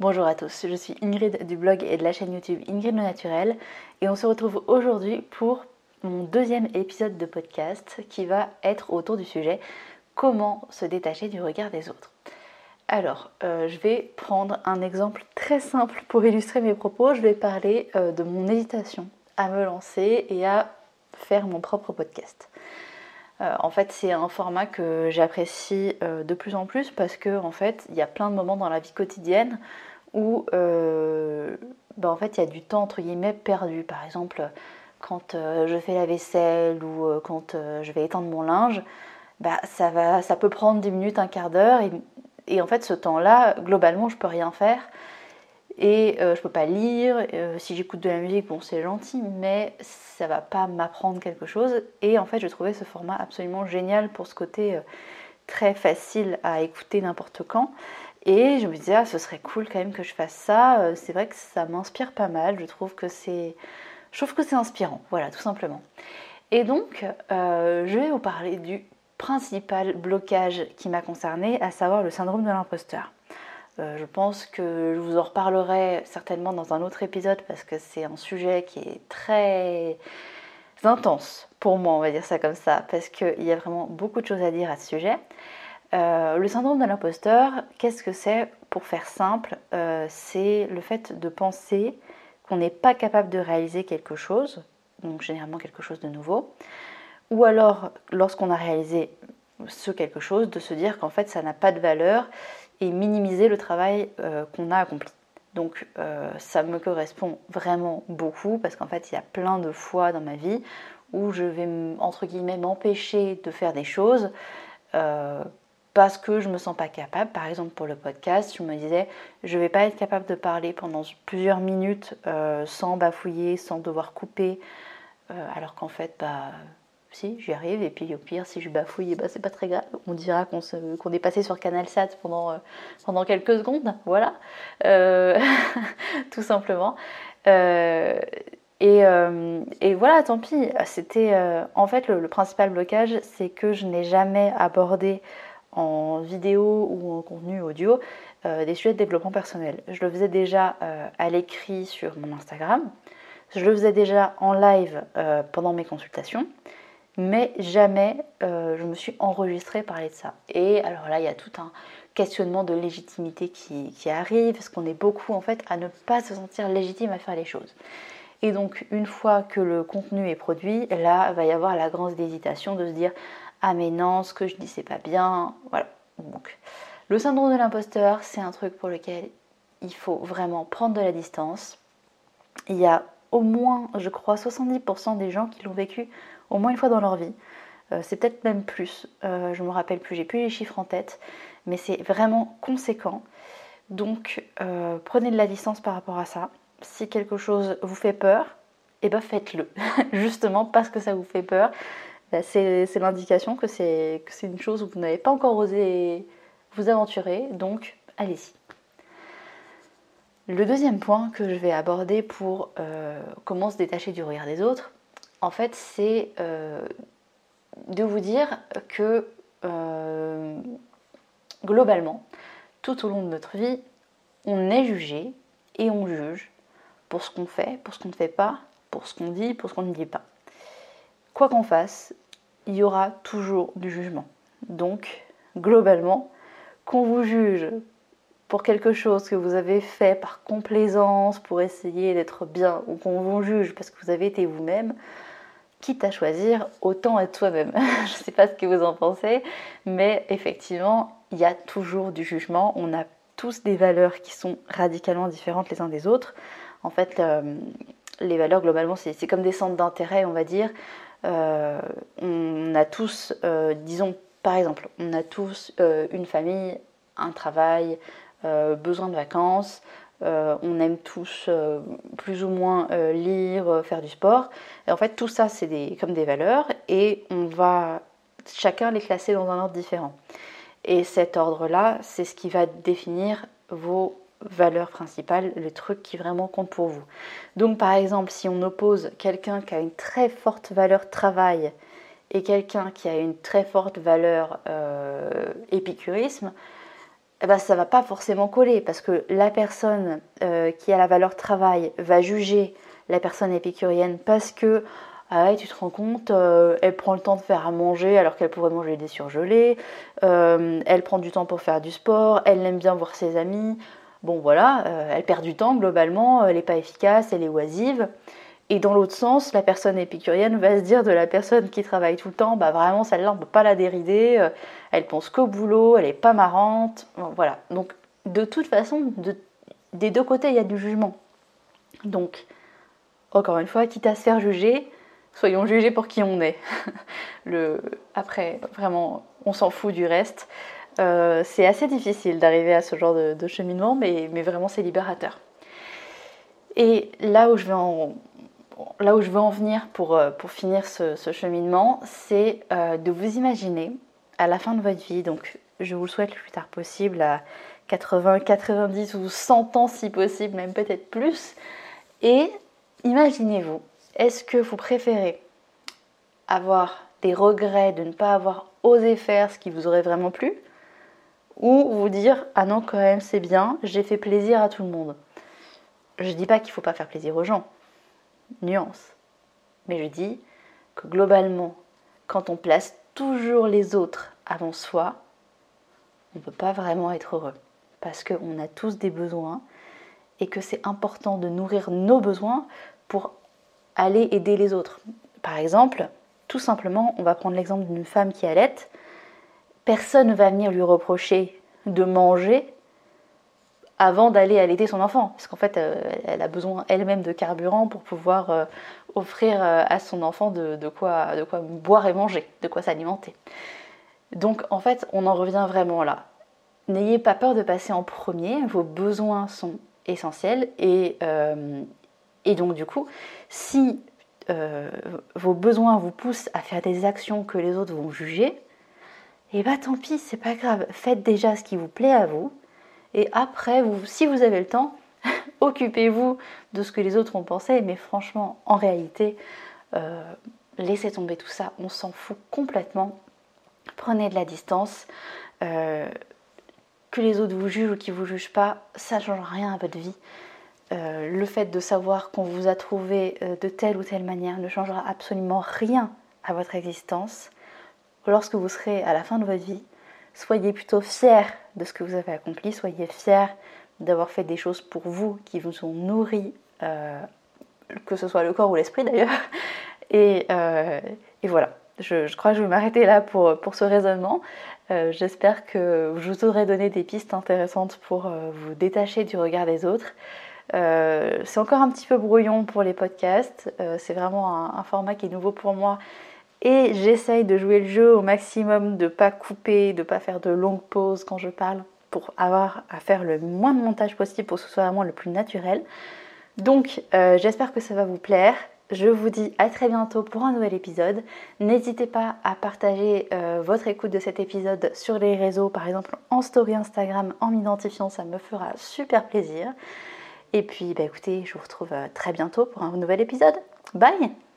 Bonjour à tous, je suis Ingrid du blog et de la chaîne YouTube Ingrid le Naturel et on se retrouve aujourd'hui pour mon deuxième épisode de podcast qui va être autour du sujet comment se détacher du regard des autres. Alors, euh, je vais prendre un exemple très simple pour illustrer mes propos. Je vais parler euh, de mon hésitation à me lancer et à faire mon propre podcast. Euh, en fait, c'est un format que j'apprécie de plus en plus parce que en fait, il y a plein de moments dans la vie quotidienne où euh, bah, il y a du temps entre guillemets perdu. Par exemple, quand euh, je fais la vaisselle ou euh, quand je vais étendre mon linge, bah, ça, va, ça peut prendre 10 minutes, un quart d'heure. Et, en fait, ce temps-là, globalement, je peux rien faire. Et je peux pas lire. si j'écoute de la musique, bon, c'est gentil, mais ça va pas m'apprendre quelque chose. Et en fait, je trouvais ce format absolument génial pour ce côté très facile à écouter n'importe quand. Et je me disais, ah, ce serait cool quand même que je fasse ça. Euh, c'est vrai que ça m'inspire pas mal. Je trouve que c'est, je trouve que c'est inspirant. Voilà, tout simplement. Et donc, euh, je vais vous parler du principal blocage qui m'a concerné, à savoir le syndrome de l'imposteur. Euh, je pense que je vous en reparlerai certainement dans un autre épisode parce que c'est un sujet qui est très intense pour moi, on va dire ça comme ça, parce qu'il y a vraiment beaucoup de choses à dire à ce sujet. Euh, le syndrome de l'imposteur, qu'est-ce que c'est Pour faire simple, euh, c'est le fait de penser qu'on n'est pas capable de réaliser quelque chose, donc généralement quelque chose de nouveau, ou alors lorsqu'on a réalisé ce quelque chose, de se dire qu'en fait ça n'a pas de valeur et minimiser le travail euh, qu'on a accompli. Donc ça me correspond vraiment beaucoup parce qu'en fait il y a plein de fois dans ma vie où je vais entre guillemets m'empêcher de faire des choses parce que je me sens pas capable. Par exemple, pour le podcast, je me disais, je vais pas être capable de parler pendant plusieurs minutes euh, sans bafouiller, sans devoir couper, euh, alors qu'en fait, bah, si, j'y arrive. Et puis au pire, si je bafouille, bah, c'est pas très grave. On dira qu'on est passé sur Canal Sat pendant, euh, pendant quelques secondes, voilà, tout simplement. Et, et, voilà, tant pis. C'était en fait le principal blocage, c'est que je n'ai jamais abordé en vidéo ou en contenu audio euh, des sujets de développement personnel. Je le faisais déjà euh, à l'écrit sur mon Instagram, je le faisais déjà en live euh, pendant mes consultations, mais jamais je me suis enregistrée parler de ça. Et alors là, il y a tout un questionnement de légitimité qui, qui arrive, parce qu'on est beaucoup en fait à ne pas se sentir légitime à faire les choses. Et donc une fois que le contenu est produit, là va y avoir la grande hésitation de se dire ah mais non, ce que je dis c'est pas bien. Voilà. Donc, le syndrome de l'imposteur, c'est un truc pour lequel il faut vraiment prendre de la distance. Il y a au moins, je crois, 70% des gens qui l'ont vécu au moins une fois dans leur vie. Euh, c'est peut-être même plus, euh, je me rappelle plus, j'ai plus les chiffres en tête, mais c'est vraiment conséquent. Donc euh, prenez de la distance par rapport à ça. Si quelque chose vous fait peur, eh ben faites-le, justement parce que ça vous fait peur. Bah, c'est l'indication que c'est une chose où vous n'avez pas encore osé vous aventurer, donc allez-y. Le deuxième point que je vais aborder pour euh, comment se détacher du regard des autres, en fait, c'est euh, de vous dire que euh, globalement, tout au long de notre vie, on est jugé et on juge pour ce qu'on fait, pour ce qu'on ne fait pas, pour ce qu'on dit, pour ce qu'on ne dit pas quoi qu'on fasse, il y aura toujours du jugement. Donc, globalement, qu'on vous juge pour quelque chose que vous avez fait par complaisance, pour essayer d'être bien, ou qu'on vous juge parce que vous avez été vous-même, quitte à choisir, autant être soi-même. Je ne sais pas ce que vous en pensez, mais effectivement, il y a toujours du jugement. On a tous des valeurs qui sont radicalement différentes les uns des autres. En fait, euh, les valeurs, globalement, c'est comme des centres d'intérêt, on va dire. Euh, on a tous, euh, disons par exemple, on a tous euh, une famille, un travail, besoin de vacances, on aime tous plus ou moins lire, faire du sport. Et en fait, tout ça, c'est comme des valeurs et on va chacun les classer dans un ordre différent. Et cet ordre-là, c'est ce qui va définir vos valeur principale, le truc qui vraiment compte pour vous. Donc par exemple, si on oppose quelqu'un qui a une très forte valeur travail et quelqu'un qui a une très forte valeur euh, épicurisme, eh ben, ça va pas forcément coller parce que la personne euh, qui a la valeur travail va juger la personne épicurienne parce que ah tu te rends compte, euh, elle prend le temps de faire à manger alors qu'elle pourrait manger des surgelés, elle prend du temps pour faire du sport, elle aime bien voir ses amis. Bon voilà, elle perd du temps globalement, elle n'est pas efficace, elle est oisive. Et dans l'autre sens, la personne épicurienne va se dire de la personne qui travaille tout le temps, bah vraiment celle-là on ne peut pas la dérider, euh, elle pense qu'au boulot, elle n'est pas marrante, voilà. Donc de toute façon, des deux côtés il y a du jugement. Donc encore une fois, quitte à se faire juger, soyons jugés pour qui on est. Le, après, vraiment, on s'en fout du reste. Euh, c'est assez difficile d'arriver à ce genre de, cheminement, mais, vraiment c'est libérateur. Et là où je veux en venir pour, euh, pour finir ce, cheminement, c'est euh, de vous imaginer à la fin de votre vie, donc je vous le souhaite le plus tard possible, à 80, 90 ou 100 ans si possible, même peut-être plus, et imaginez-vous, est-ce que vous préférez avoir des regrets de ne pas avoir osé faire ce qui vous aurait vraiment plu, ou vous dire ah non quand même c'est bien, j'ai fait plaisir à tout le monde. Je dis pas qu'il faut pas faire plaisir aux gens, nuance. Mais je dis que globalement, quand on place toujours les autres avant soi, on ne peut pas vraiment être heureux. Parce qu'on a tous des besoins et que c'est important de nourrir nos besoins pour aller aider les autres. Par exemple, tout simplement, on va prendre l'exemple d'une femme qui allait. Personne ne va venir lui reprocher de manger avant d'aller allaiter son enfant, parce qu'en fait, euh, elle a besoin elle-même de carburant pour pouvoir euh, offrir euh, à son enfant de, quoi, boire et manger, de quoi s'alimenter. Donc en fait, on en revient vraiment là. N'ayez pas peur de passer en premier, vos besoins sont essentiels et donc du coup, si vos besoins vous poussent à faire des actions que les autres vont juger, et eh bah tant pis, c'est pas grave, faites déjà ce qui vous plaît à vous, et après, vous, si vous avez le temps, occupez-vous de ce que les autres ont pensé. Mais franchement, en réalité, euh, laissez tomber tout ça. On s'en fout complètement. Prenez de la distance. Euh, que les autres vous jugent ou qu'ils vous jugent pas, ça ne change rien à votre vie. Euh, le fait de savoir qu'on vous a trouvé de telle ou telle manière ne changera absolument rien à votre existence. Lorsque vous serez à la fin de votre vie, soyez plutôt fiers de ce que vous avez accompli, soyez fiers d'avoir fait des choses pour vous qui vous ont nourri, euh, que ce soit le corps ou l'esprit d'ailleurs. Euh, et, voilà, je, crois que je vais m'arrêter là pour, ce raisonnement. Euh, j'espère que je vous aurai donné des pistes intéressantes pour vous détacher du regard des autres. c'est encore un petit peu brouillon pour les podcasts. c'est vraiment un, format qui est nouveau pour moi et j'essaye de jouer le jeu au maximum, de pas couper, de pas faire de longues pauses quand je parle pour avoir à faire le moins de montage possible pour que ce soit vraiment le plus naturel. Donc euh, j'espère que ça va vous plaire. Je vous dis à très bientôt pour un nouvel épisode. N'hésitez pas à partager euh, votre écoute de cet épisode sur les réseaux, par exemple en story Instagram, en m'identifiant, ça me fera super plaisir. Et puis bah, écoutez, je vous retrouve euh, très bientôt pour un nouvel épisode. Bye